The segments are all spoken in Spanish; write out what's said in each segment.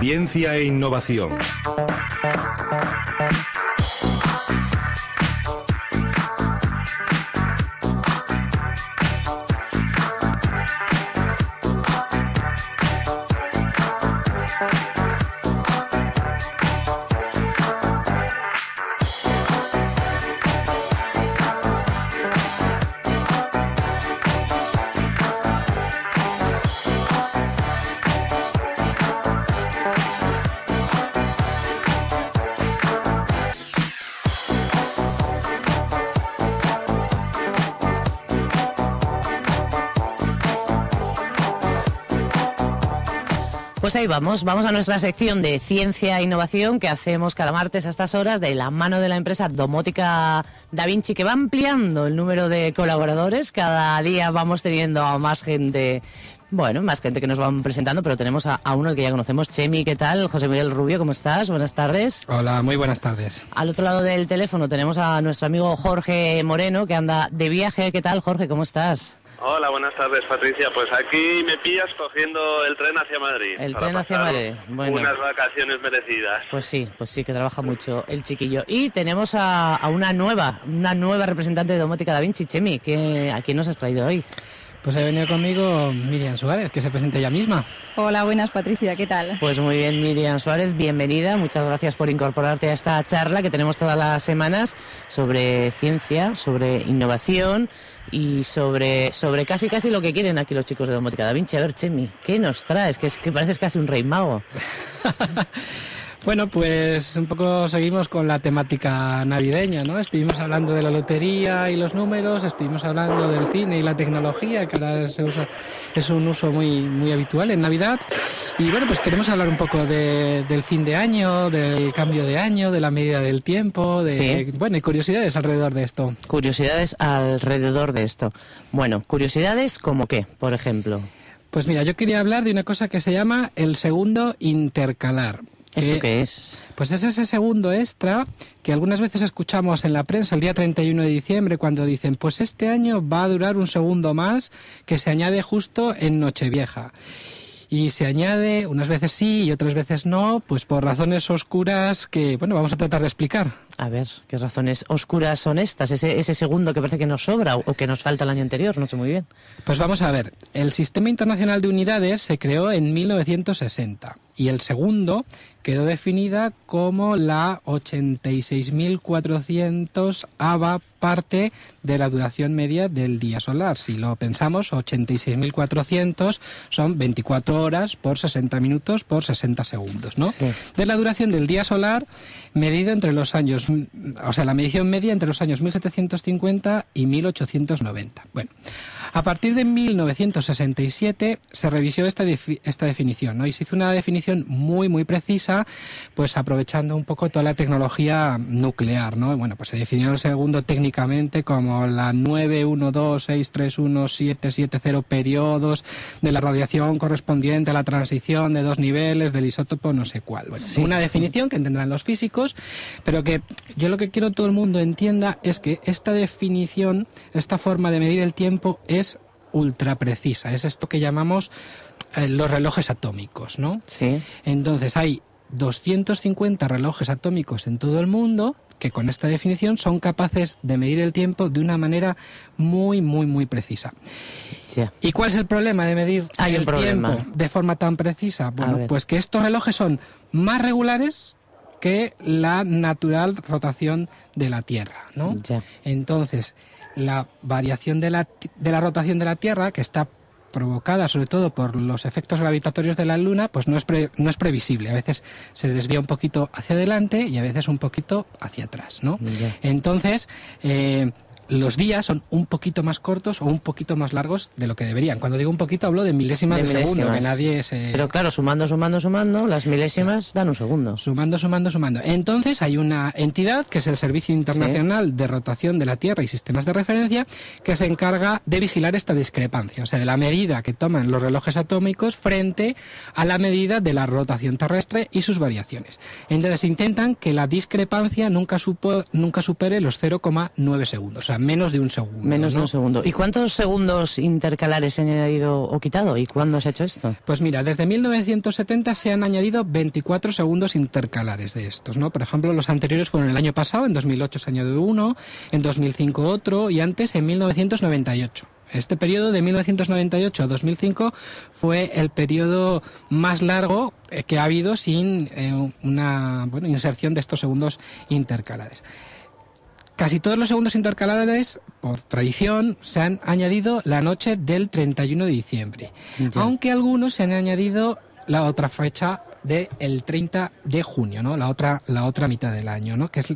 Ciencia e innovación. Pues ahí vamos, vamos a nuestra sección de ciencia e innovación que hacemos cada martes a estas horas de la mano de la empresa Domótica Da Vinci que va ampliando el número de colaboradores. Cada día vamos teniendo a más gente, bueno, más gente que nos van presentando, pero tenemos a, a uno al que ya conocemos, Chemi, ¿qué tal? José Miguel Rubio, ¿cómo estás? Buenas tardes. Hola, muy buenas tardes. Al otro lado del teléfono tenemos a nuestro amigo Jorge Moreno que anda de viaje. ¿Qué tal, Jorge? ¿Cómo estás? Hola, buenas tardes, Patricia. Pues aquí me pillas cogiendo el tren hacia Madrid. El tren hacia Madrid. Bueno. Unas vacaciones merecidas. Pues sí, pues sí, que trabaja mucho el chiquillo. Y tenemos a, a una nueva, una nueva representante de Domótica Da Vinci, Chemi, que ¿a quién nos has traído hoy? Pues ha venido conmigo Miriam Suárez, que se presente ella misma. Hola, buenas Patricia, ¿qué tal? Pues muy bien, Miriam Suárez, bienvenida. Muchas gracias por incorporarte a esta charla que tenemos todas las semanas sobre ciencia, sobre innovación y sobre, sobre casi casi lo que quieren aquí los chicos de Domótica Da Vinci. A ver, Chemi, ¿qué nos traes? Que, es, que pareces casi un rey mago. Bueno, pues un poco seguimos con la temática navideña, ¿no? Estuvimos hablando de la lotería y los números, estuvimos hablando del cine y la tecnología, que ahora se usa, es un uso muy, muy habitual en Navidad. Y bueno, pues queremos hablar un poco de- del fin de año, del cambio de año, de la medida del tiempo, de, Sí. bueno, y curiosidades alrededor de esto. Curiosidades alrededor de esto. Bueno, curiosidades como qué, por ejemplo. Pues mira, yo quería hablar de una cosa que se llama el segundo intercalar. ¿Esto qué es? Pues es ese segundo extra que algunas veces escuchamos en la prensa el día 31 de diciembre cuando dicen, pues este año va a durar un segundo más que se añade justo en Nochevieja. Y se añade unas veces sí y otras veces no, pues por razones oscuras que, bueno, vamos a tratar de explicar. A ver, ¿qué razones oscuras son estas? Ese, ese segundo que parece que nos sobra o, o que nos falta el año anterior, no sé muy bien. Pues vamos a ver, el Sistema Internacional de Unidades se creó en 1960 y el segundo quedó definida como la 86.400 ava parte de la duración media del día solar. Si lo pensamos, 86.400 son 24 horas por 60 minutos por 60 segundos, ¿no? Sí. De la duración del día solar medido entre los años, o sea, la medición media entre los años 1750 y 1890. Bueno, a partir de 1967 se revisó esta, esta definición, ¿no? Y se hizo una definición muy, muy precisa, pues aprovechando un poco toda la tecnología nuclear, ¿no? Bueno, pues se definió el segundo técnicamente como la 912631770 periodos de la radiación correspondiente a la transición de dos niveles del isótopo no sé cuál. Bueno, Sí. una definición que entenderán los físicos, pero que yo lo que quiero todo el mundo entienda es que esta definición, esta forma de medir el tiempo es ultra precisa. Es esto que llamamos eh, los relojes atómicos, ¿no? Sí. Entonces hay 250 relojes atómicos en todo el mundo que con esta definición son capaces de medir el tiempo de una manera muy, muy, muy precisa. ¿Y cuál es el problema de medir Hay el tiempo de forma tan precisa? Bueno, pues que estos relojes son más regulares que la natural rotación de la Tierra, ¿no? Entonces, la variación de la, de la rotación de la Tierra, que está provocada sobre todo por los efectos gravitatorios de la Luna, pues no es, pre- no es previsible. A veces se desvía un poquito hacia adelante y a veces un poquito hacia atrás, ¿no? Entonces, eh, los días son un poquito más cortos o un poquito más largos de lo que deberían. Cuando digo un poquito hablo de milésimas de, De segundo, que nadie se... Pero claro, sumando, sumando, sumando, las milésimas dan un segundo. Sumando, sumando, sumando. Entonces hay una entidad que es el Servicio Internacional de Rotación de la Tierra y Sistemas de Referencia que se encarga de vigilar esta discrepancia, o sea, de la medida que toman los relojes atómicos frente a la medida de la rotación terrestre y sus variaciones. Entonces intentan que la discrepancia nunca, supo, nunca supere los 0,9 segundos, o sea, menos de un segundo. Menos de un segundo. ¿Y cuántos segundos intercalares se han añadido o quitado? ¿Y cuándo se ha hecho esto? Pues mira, desde 1970 se han añadido 24 segundos intercalares de estos, ¿no? Por ejemplo, los anteriores fueron el año pasado, en 2008 se añadió uno, en 2005 otro y antes en 1998. Este periodo de 1998 a 2005 fue el periodo más largo eh, que ha habido sin eh, una bueno, inserción de estos segundos intercalares. Casi todos los segundos intercalares, por tradición, se han añadido la noche del 31 de diciembre, aunque algunos se han añadido la otra fecha del 30 de junio, ¿no? La otra, la otra mitad del año, ¿no? Que es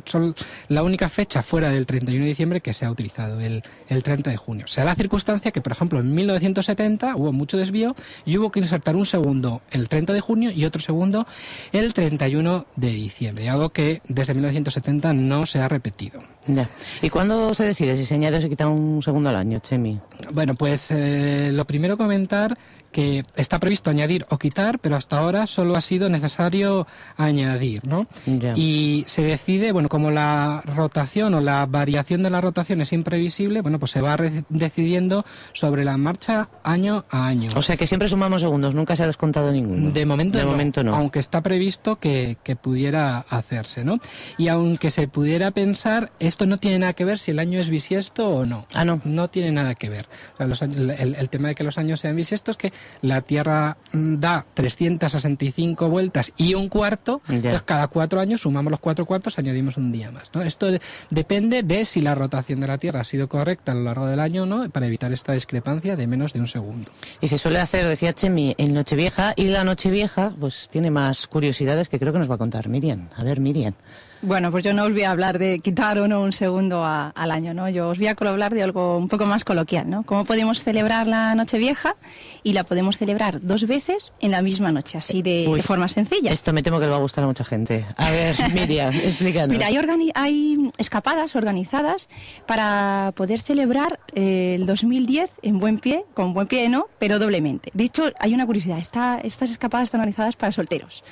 la única fecha fuera del 31 de diciembre que se ha utilizado, el, el 30 de junio. Se da la circunstancia que, por ejemplo, en 1970 hubo mucho desvío y hubo que insertar un segundo el 30 de junio y otro segundo el 31 de diciembre, algo que desde 1970 no se ha repetido. Ya. ¿Y cuándo se decide si se añade o se quita un segundo al año, Chemi? Bueno, pues eh, lo primero comentar que está previsto añadir o quitar, pero hasta ahora solo ha sido necesario añadir, ¿no? Y se decide, bueno, como la rotación o la variación de la rotación es imprevisible, bueno, pues se va decidiendo sobre la marcha año a año. O sea que siempre sumamos segundos, nunca se ha descontado ninguno. De momento, de no, momento no. aunque está previsto que, que pudiera hacerse, ¿no? Y aunque se pudiera pensar, esto no tiene nada que ver si el año es bisiesto o no. Ah, no. No tiene nada que ver. O sea, los el, el tema de que los años sean bisiestos es que la Tierra mm, da 365 vueltas y un cuarto, entonces cada cuatro años sumamos los cuatro cuartos, añadimos un día más, ¿no? Esto de- depende de si la rotación de la Tierra ha sido correcta a lo largo del año o no, para evitar esta discrepancia de menos de un segundo. Y se suele hacer, decía Chemi, en Nochevieja, y la Nochevieja pues tiene más curiosidades que creo que nos va a contar Miriam. A ver, Miriam. Bueno, pues yo no os voy a hablar de quitar o no un segundo a- al año, ¿no? Yo os voy a hablar de algo un poco más coloquial, ¿no? Cómo podemos celebrar la Nochevieja y la podemos celebrar dos veces en la misma noche, así de, Uy. de forma sencilla. Esto me temo que le va a gustar a mucha gente. A ver, Miriam, explícanos. Mira, hay, organi- hay escapadas organizadas para poder celebrar eh, el 2010 en buen pie, con buen pie no, pero doblemente. De hecho, hay una curiosidad, esta- estas escapadas están organizadas para solteros,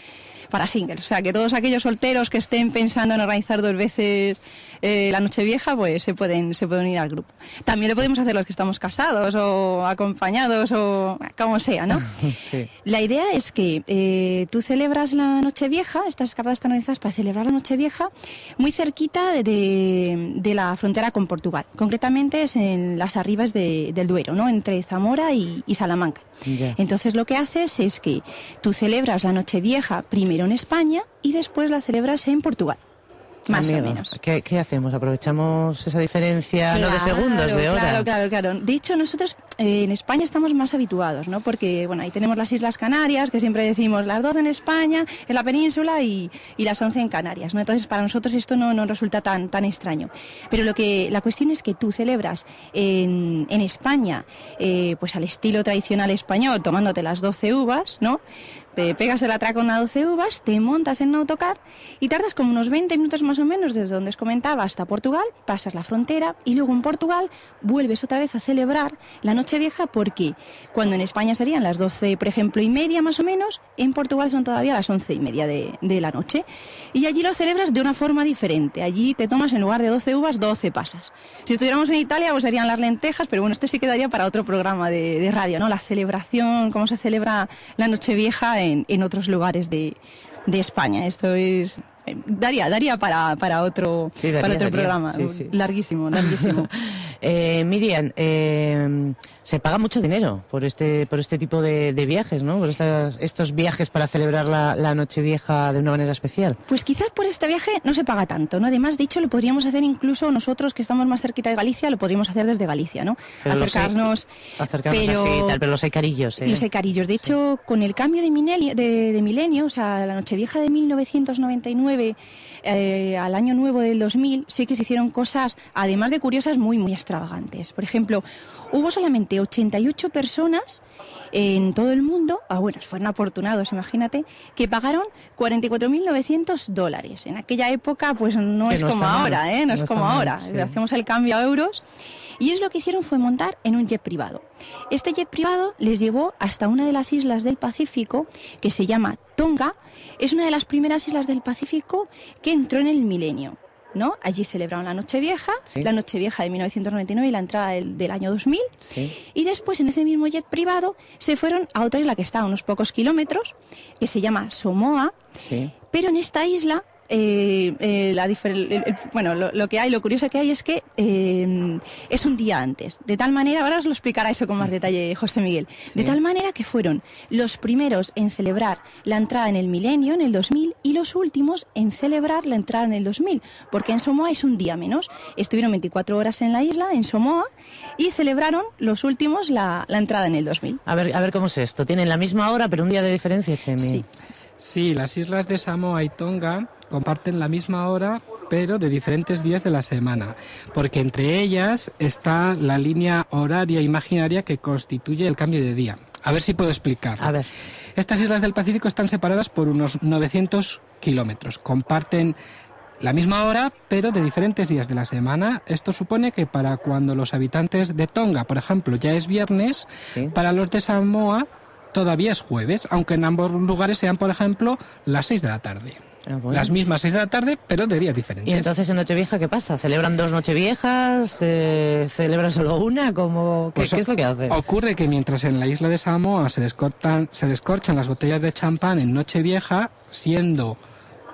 para singles. O sea, que todos aquellos solteros que estén pensando en organizar dos veces eh, la noche vieja, pues se pueden, se pueden unir al grupo. También lo podemos hacer los que estamos casados o acompañados o como sea, ¿no? Sí. La idea es que eh, tú celebras la Nochevieja, estas escapadas están organizadas para celebrar la Nochevieja muy cerquita de, de- de la frontera con Portugal. Concretamente es en las arribas de- del Duero, ¿no? entre Zamora y, y Salamanca. Ya. Entonces lo que haces es que tú celebras la Nochevieja primero en España y después la celebras en Portugal. Más Amigo, o menos. ¿qué, qué hacemos? ¿Aprovechamos esa diferencia, no de segundos, de hora? Claro, claro, claro. De hecho, nosotros eh, en España estamos más habituados, ¿no? Porque, bueno, ahí tenemos las Islas Canarias, que siempre decimos las 12 en España, en la península, y, y las 11 en Canarias, ¿no? Entonces, para nosotros esto no nos resulta tan, tan extraño. Pero lo que, la cuestión es que tú celebras en, en España, eh, pues al estilo tradicional español, tomándote las 12 uvas, ¿no? Te pegas el atraco con las 12 uvas, te montas en un autocar y tardas como unos 20 minutos más o menos desde donde os comentaba hasta Portugal, pasas la frontera y luego en Portugal vuelves otra vez a celebrar la Nochevieja porque cuando en España serían las 12, por ejemplo, y media más o menos, en Portugal son todavía las 11 y media de, de la noche. Y allí lo celebras de una forma diferente. Allí te tomas en lugar de 12 uvas, 12 pasas. Si estuviéramos en Italia, pues serían las lentejas, pero bueno, esto sí quedaría para otro programa de, de radio, ¿no? La celebración, cómo se celebra la En, en otros lugares de, de España. Esto es... eh, Daría, daría para, para otro, Sí, daría, para otro daría. programa. Sí, sí. Larguísimo, larguísimo. Eh, Miriam, eh, se paga mucho dinero por este por este tipo de, de viajes, ¿no? Por estas- estos viajes para celebrar la, la Nochevieja de una manera especial. Pues quizás por este viaje no se paga tanto, ¿no? Además, dicho, lo podríamos hacer incluso nosotros que estamos más cerquita de Galicia, lo podríamos hacer desde Galicia, ¿no? Pero los Acercarnos. Acercarnos pero- así y tal, pero los hay carillos, ¿eh? Los ecarillos. De hecho, con el cambio de, milenio, de, de milenio, o sea, la Nochevieja de 1999 eh, al año nuevo del 2000, sí que se hicieron cosas, además de curiosas, muy, muy extravagantes. Por ejemplo, hubo solamente 88 personas en todo el mundo, ah, bueno, fueron afortunados, imagínate, que pagaron 44.900 dólares. En aquella época, pues no Que es no como mal, ahora, ¿eh? No, no es como mal, ahora. sí. Hacemos el cambio a euros. Y es lo que hicieron fue montar en un jet privado. Este jet privado les llevó hasta una de las islas del Pacífico que se llama Tonga. Es una de las primeras islas del Pacífico que entró en el milenio. ¿No? Allí celebraron la Nochevieja, Sí. la Nochevieja de 1999 y la entrada del, del año 2000. Sí. Y después, en ese mismo jet privado, se fueron a otra isla que está a unos pocos kilómetros, que se llama Somoa. Sí. Pero en esta isla, eh, eh, la difer- el- el- bueno, lo, lo que hay, lo curioso que hay es que eh, es un día antes. De tal manera, ahora os lo explicará eso con más detalle José Miguel. De tal manera que fueron los primeros en celebrar la entrada en el milenio, en el 2000, y los últimos en celebrar la entrada en el 2000, porque en Somoa es un día menos. Estuvieron 24 horas en la isla, en Somoa, y celebraron los últimos la, la entrada en el 2000. A ver, a ver cómo es esto. Tienen la misma hora, pero un día de diferencia, Chemi. Sí. Sí, las islas de Samoa y Tonga comparten la misma hora, pero de diferentes días de la semana, porque entre ellas está la línea horaria imaginaria que constituye el cambio de día. A ver si puedo explicar. A ver. Estas islas del Pacífico están separadas por unos 900 kilómetros. Comparten la misma hora, pero de diferentes días de la semana. Esto supone que para cuando los habitantes de Tonga, por ejemplo, ya es viernes, Sí. para los de Samoa todavía es jueves, aunque en ambos lugares sean, por ejemplo, las 6 de la tarde. Ah, bueno. Las mismas 6 de la tarde, pero de días diferentes. Y entonces en Nochevieja, ¿qué pasa? ¿Celebran dos Nocheviejas? Eh, ¿Celebran solo una? ¿Cómo, qué, Pues qué es lo que hacen? Ocurre que mientras en la isla de Samoa se descortan, se descorchan las botellas de champán en Nochevieja, siendo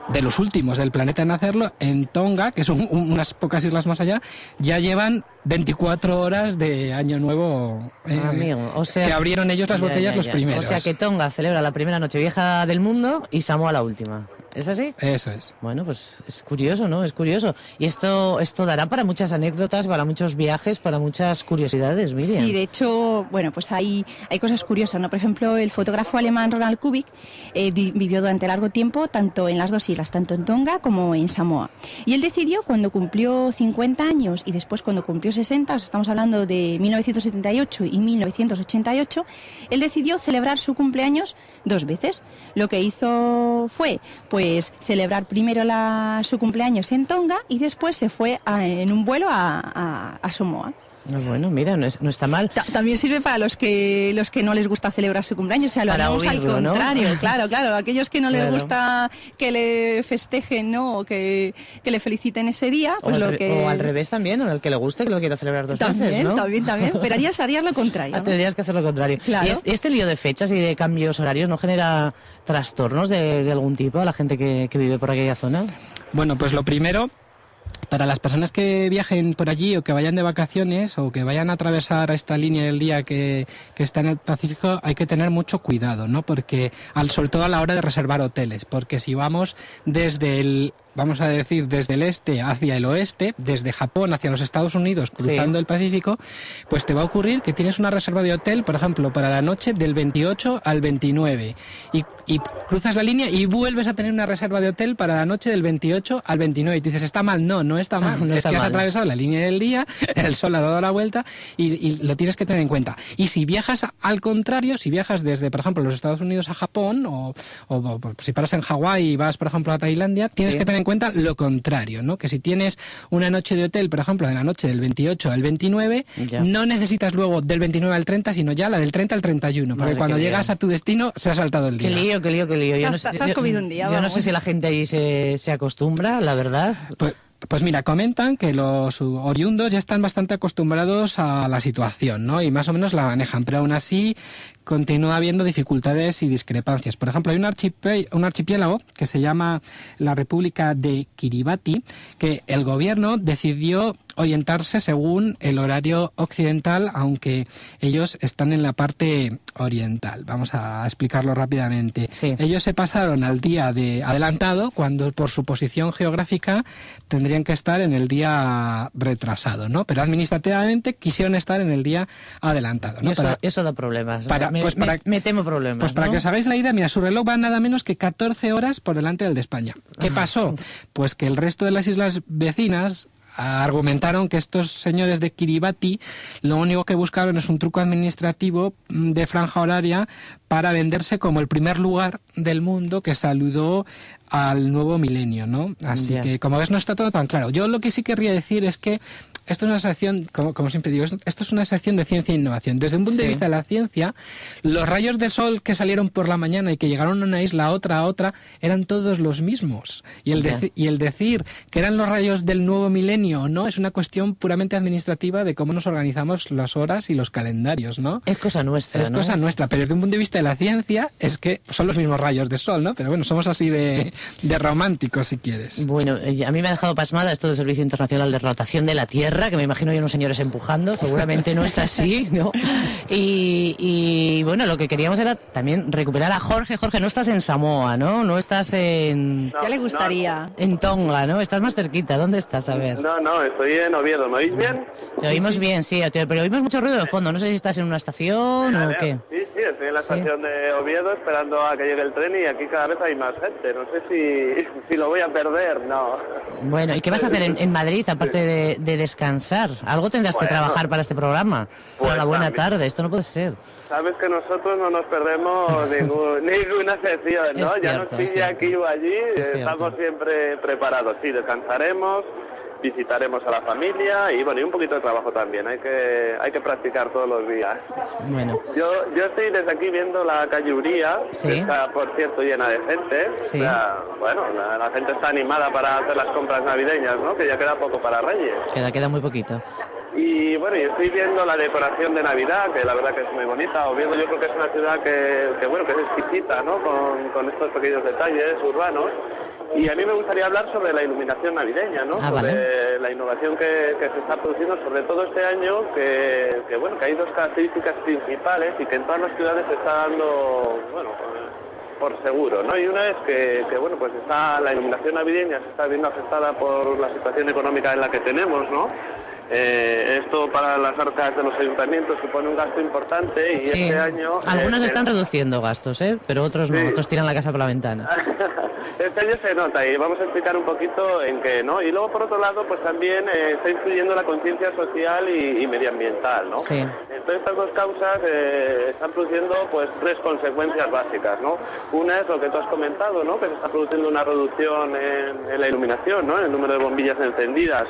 de los últimos del planeta en hacerlo, en Tonga, que son un- unas pocas islas más allá, ya llevan 24 horas de Año Nuevo. eh, Amigo, o sea... que abrieron ellos las Ya, botellas ya, los primeros. O sea que Tonga celebra la primera Nochevieja del mundo y Samoa la última. ¿Es así? Eso es. Bueno, pues es curioso, ¿no? Es curioso. Y esto, esto dará para muchas anécdotas, para muchos viajes, para muchas curiosidades, Miriam. Sí, de hecho, bueno, pues hay, hay cosas curiosas, ¿no? Por ejemplo, el fotógrafo alemán Ronald Kubik eh, vivió durante largo tiempo tanto en las dos islas, tanto en Tonga como en Samoa. Y él decidió, cuando cumplió 50 años y después cuando cumplió 60, o sea, estamos hablando de 1978 y 1988, él decidió celebrar su cumpleaños dos veces. Lo que hizo fue, pues, celebrar primero su cumpleaños en Tonga y después se fue en un vuelo a, a- a Samoa. Ah, Bueno, mira, no, es- no está mal. Ta- También sirve para los que los que no les gusta celebrar su cumpleaños, o sea, lo Para haríamos al oírlo, ¿no? contrario, claro, claro, aquellos que no les Claro. gusta que le festejen, ¿no? O que, que le feliciten ese día, O pues al, lo re- que o al revés también, o al que le guste que lo quiera celebrar dos también, veces, ¿no? también, también, pero harías, harías lo contrario. Ah, ¿no? Tendrías que hacer lo contrario. Claro. ¿Y este, este lío de fechas y de cambios horarios no genera trastornos de, de algún tipo a la gente que, que vive por aquella zona? Bueno, pues lo primero, para las personas que viajen por allí o que vayan de vacaciones o que vayan a atravesar esta línea del día que, está en el Pacífico, hay que tener mucho cuidado, ¿no? Porque, al, sobre todo a la hora de reservar hoteles, porque si vamos desde el vamos a decir, desde el este hacia el oeste, desde Japón hacia los Estados Unidos, cruzando Sí. el Pacífico, pues te va a ocurrir que tienes una reserva de hotel, por ejemplo, para la noche del 28 al 29. Y, y cruzas la línea y vuelves a tener una reserva de hotel para la noche del 28 al 29. Y tú dices, está mal. No, no está mal. No es está que has atravesado la línea del día, el sol ha dado la vuelta y, y lo tienes que tener en cuenta. Y si viajas al contrario, si viajas desde, por ejemplo, los Estados Unidos a Japón o, o- o si paras en Hawái y vas, por ejemplo, a Tailandia, tienes Sí. que tener en cuenta lo contrario, ¿no? Que si tienes una noche de hotel, por ejemplo, de la noche del 28 al 29, Ya. no necesitas luego del 29 al 30, sino ya la del 30 al 31, porque Madre, cuando qué llegas a tu destino se ha saltado el Qué día. lío, qué lío, qué lío. Yo no sé- yo- comido un día, Yo no sé si la gente ahí se, se acostumbra, la verdad. Pues, pues mira, comentan que los oriundos ya están bastante acostumbrados a la situación, ¿no? Y más o menos la manejan, pero aún así continúa habiendo dificultades y discrepancias. Por ejemplo, hay un, un archipiélago que se llama la República de Kiribati, que el gobierno decidió orientarse según el horario occidental, aunque ellos están en la parte oriental. Vamos a explicarlo rápidamente. Sí. Ellos se pasaron al día de adelantado cuando por su posición geográfica tendrían que estar en el día retrasado, ¿no? Pero administrativamente quisieron estar en el día adelantado, ¿no? eso, Para- eso da problemas. para- me, pues para- me temo problemas. pues para que os hagáis la idea, mira, su reloj va nada menos que 14 horas por delante del de España. ¿Qué pasó? Pues que el resto de las islas vecinas argumentaron que estos señores de Kiribati lo único que buscaron es un truco administrativo mm, de franja horaria para venderse como el primer lugar del mundo que saludó al nuevo milenio, ¿no? Así que, como ves, no está todo tan claro. Yo lo que sí querría decir es que esto es una sección, como, como siempre digo, esto, es una sección de ciencia e innovación. Desde un punto de vista de la ciencia, los rayos de sol que salieron por la mañana y que llegaron a una isla a otra a otra eran todos los mismos. Y el, deci- y el decir que eran los rayos del nuevo milenio o no es una cuestión puramente administrativa de cómo nos organizamos las horas y los calendarios, ¿no? Es cosa nuestra, Es ¿no? cosa nuestra, pero desde un punto de vista de la ciencia es que son los mismos rayos de sol, ¿no? Pero bueno, somos así de, de románticos, si quieres. Bueno, eh, a mí me ha dejado pasmada esto del Servicio Internacional de Rotación de la Tierra, que me imagino hay unos señores empujando, seguramente no es así, ¿no? Y, y, bueno, lo que queríamos era también recuperar a Jorge. Jorge, no estás en Samoa, ¿no? No estás en, No, ya le gustaría. en Tonga, ¿no? Estás más cerquita. ¿Dónde estás? A ver. No, no, estoy en Oviedo. ¿Me oís bien? Te oímos bien, sí, te- pero oímos mucho ruido de fondo. No sé si estás en una estación o qué. Sí, sí, estoy en la Sí. estación de Oviedo esperando a que llegue el tren y aquí cada vez hay más gente. No sé si, si lo voy a perder, no. Bueno, ¿y qué vas a hacer en, en Madrid aparte de, de descansar? Algo tendrás que Bueno. trabajar para este programa. Pues Para la buena también. tarde, esto no puede ser. Sabes que nosotros no nos perdemos ningún- ninguna sesión, ¿no? Es ya cierto, nos pilla aquí o allí, Es eh, cierto. estamos siempre preparados. Sí, descansaremos, visitaremos a la familia y bueno, y un poquito de trabajo también. Hay que, hay que practicar todos los días. Bueno, Yo, yo estoy desde aquí viendo la calle Uría, Sí. que está, por cierto, llena de gente. Sí. O sea, bueno, la, la gente está animada para hacer las compras navideñas, ¿no? Que ya queda poco para Reyes. queda, queda muy poquito. Y bueno, y estoy viendo la decoración de Navidad, que la verdad que es muy bonita. Oviedo yo creo que es una ciudad que, que, bueno, que es exquisita, ¿no? Con, con estos pequeños detalles urbanos. Y a mí me gustaría hablar sobre la iluminación navideña, ¿no? Ah, sobre vale. la innovación que, que se está produciendo, sobre todo este año, que, que, bueno, que hay dos características principales y que en todas las ciudades se está dando, bueno, por seguro, ¿no? Y una es que, que, bueno, pues está la iluminación navideña se está viendo afectada por la situación económica en la que tenemos, ¿no? Eh, esto para las arcas de los ayuntamientos supone un gasto importante y Sí. este año... Algunos eh, están reduciendo gastos, ¿eh? Pero otros no, Sí. otros tiran la casa por la ventana. Este año se nota y vamos a explicar un poquito en qué, ¿no? Y luego, por otro lado, pues también eh, está influyendo la conciencia social y, y medioambiental, ¿no? Sí. Entonces, estas dos causas eh, están produciendo, pues, tres consecuencias básicas, ¿no? Una es lo que tú has comentado, ¿no? Que se está produciendo una reducción en, en la iluminación, ¿no? En el número de bombillas encendidas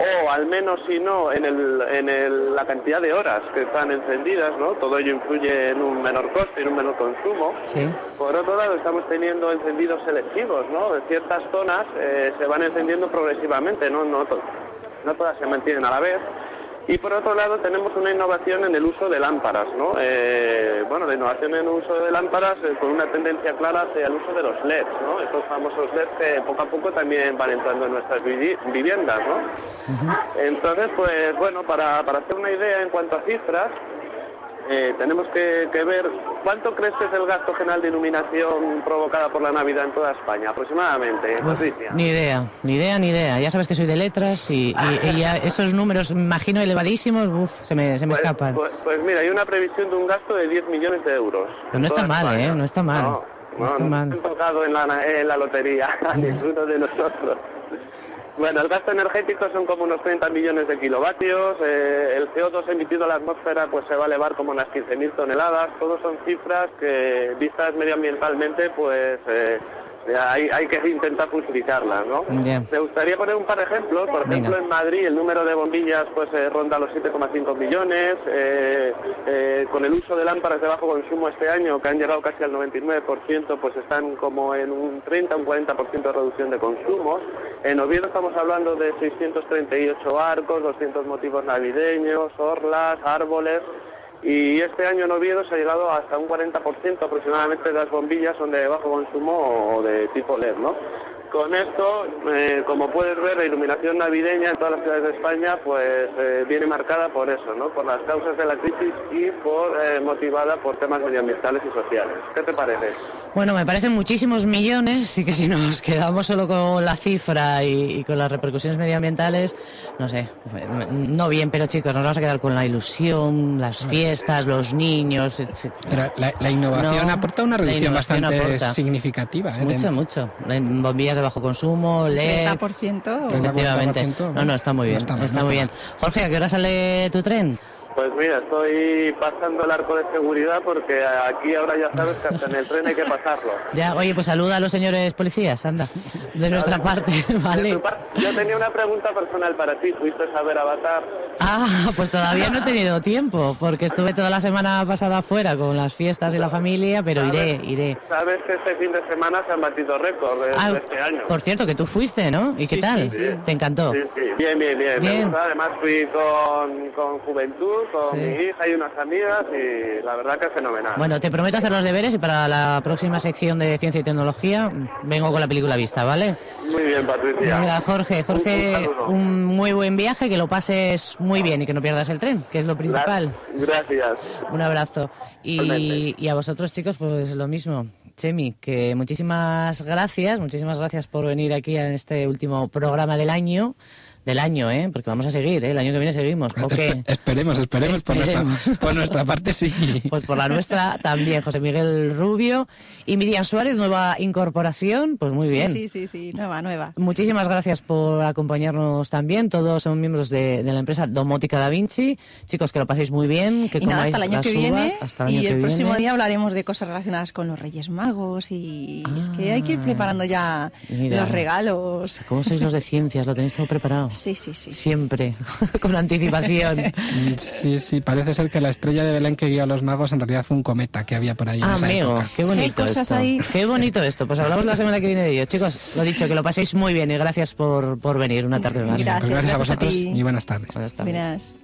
o al menos si no en, el, en el- la cantidad de horas que están encendidas, ¿no? Todo ello influye en un menor coste, en un menor consumo. Sí. Por otro lado, estamos teniendo encendidos selectivos, ¿no? En ciertas zonas eh, se van encendiendo progresivamente, ¿no? No, to- no todas se mantienen a la vez. Y por otro lado, tenemos una innovación en el uso de lámparas, ¿no? Eh, bueno, la innovación en el uso de lámparas eh, con una tendencia clara hacia el uso de los LEDs, ¿no? Estos famosos LEDs que poco a poco también van entrando en nuestras vivi- viviendas, ¿no? Entonces, pues bueno, para, para hacer una idea en cuanto a cifras, eh, tenemos que, que ver cuánto crees que es el gasto general de iluminación provocada por la Navidad en toda España, aproximadamente, Uf, ni idea, ni idea, ni idea. Ya sabes que soy de letras y, y- y ya esos números, me imagino, elevadísimos, uf, se me, se me Pues, escapan. pues- pues mira, hay una previsión de un gasto de 10 millones de euros. Pues no está mal, España. ¿eh? No está mal. No, No no, está mal. han tocado en la, en la lotería ninguno de nosotros. Bueno, el gasto energético son como unos 30 millones de kilovatios, eh, el CO2 emitido a la atmósfera pues se va a elevar como unas 15.000 toneladas, todos son cifras que vistas medioambientalmente pues eh, hay, hay que intentar justificarlas, ¿no? Me gustaría poner un par de ejemplos. Por Venga. ejemplo, en Madrid el número de bombillas pues eh, ronda los 7,5 millones. eh, eh, con el uso de lámparas de bajo consumo este año, que han llegado casi al 99%, pues están como en un 30, un 40% de reducción de consumos. En Oviedo estamos hablando de 638 arcos, 200 motivos navideños, orlas, árboles. Y este año en Oviedo se ha llegado hasta un 40% aproximadamente de las bombillas son de bajo consumo o de tipo LED. Con esto, eh, como puedes ver, la iluminación navideña en todas las ciudades de España pues eh, viene marcada por eso. Por las causas de la crisis y por eh, motivada por temas medioambientales y sociales. ¿Qué te parece? Bueno, me parecen muchísimos millones y que si nos quedamos solo con la cifra y, y con las repercusiones medioambientales, no sé, no bien, pero chicos, nos vamos a quedar con la ilusión, las fiestas, los niños. etc. Pero la, la innovación No, aporta una reducción bastante aporta. significativa. ¿eh? Mucho, mucho. Bombillas de bajo consumo, LEDs. 30%. Efectivamente. 40%, No, no, está muy bien. está Está, mal, no está muy bien. Jorge, ¿a qué hora sale tu tren? Pues mira, estoy pasando el arco de seguridad porque aquí ahora ya sabes que hasta en el tren hay que pasarlo. Ya, oye, pues saluda a los señores policías, anda, de nuestra parte, ¿vale? parte, Yo tenía una pregunta personal para ti. ¿Fuiste a ver Avatar? Ah, pues todavía no he tenido tiempo, porque estuve toda la semana pasada afuera con las fiestas y la familia, pero iré, iré. Sabes que este fin de semana se han batido récords de, Ah, de este año. por cierto, que tú fuiste, ¿no? ¿Y qué tal? sí, sí. ¿Te encantó? Sí, sí. Bien, bien, bien. Me Bien. Además fui con, con Juventud, con Sí. mi hija y unas amigas y la verdad que es fenomenal. Bueno, te prometo hacer los deberes y para la próxima sección de ciencia y tecnología vengo con la película vista, ¿vale? Muy bien, Patricia. Venga, Jorge, Jorge, Un- muy buen viaje, que lo pases muy bien y que no pierdas el tren, que es lo principal. Gra- Gracias. Un abrazo. Y, y a vosotros, chicos, pues lo mismo. Chemi, que muchísimas gracias, muchísimas gracias por venir aquí en este último programa del año. Del año, ¿eh? Porque vamos a seguir, ¿eh? El año que viene seguimos. ¿O qué? Espe- esperemos, esperemos, Por, Esperemos. nuestra, por nuestra parte sí. Pues por la nuestra también, José Miguel Rubio y Miriam Suárez, nueva incorporación, pues muy bien. Sí, sí, sí, sí, nueva, nueva. Muchísimas gracias por acompañarnos también. Todos son miembros de, de la empresa Domótica Da Vinci. Chicos, que lo paséis muy bien, que Y nada, comáis hasta el año las que uvas, viene. hasta el año y que el próximo viene. día hablaremos de cosas relacionadas con los Reyes Magos. Y es que hay que ir preparando ya Mira. los regalos. ¿Cómo sois los de ciencias? ¿Lo tenéis todo preparado? Sí, sí, sí. Siempre, con anticipación. Sí, sí, parece ser que la estrella de Belén que guió a los magos en realidad fue un cometa que había por ahí en Ah, esa amigo, época. qué Es que hay bonito cosas esto. ahí. Qué bonito esto. Pues hablamos la semana que viene de ello. Chicos, lo dicho, que lo paséis muy bien y gracias por, por venir una tarde más. Gracias. Pues gracias a gracias a vosotros y buenas tardes. Buenas tardes.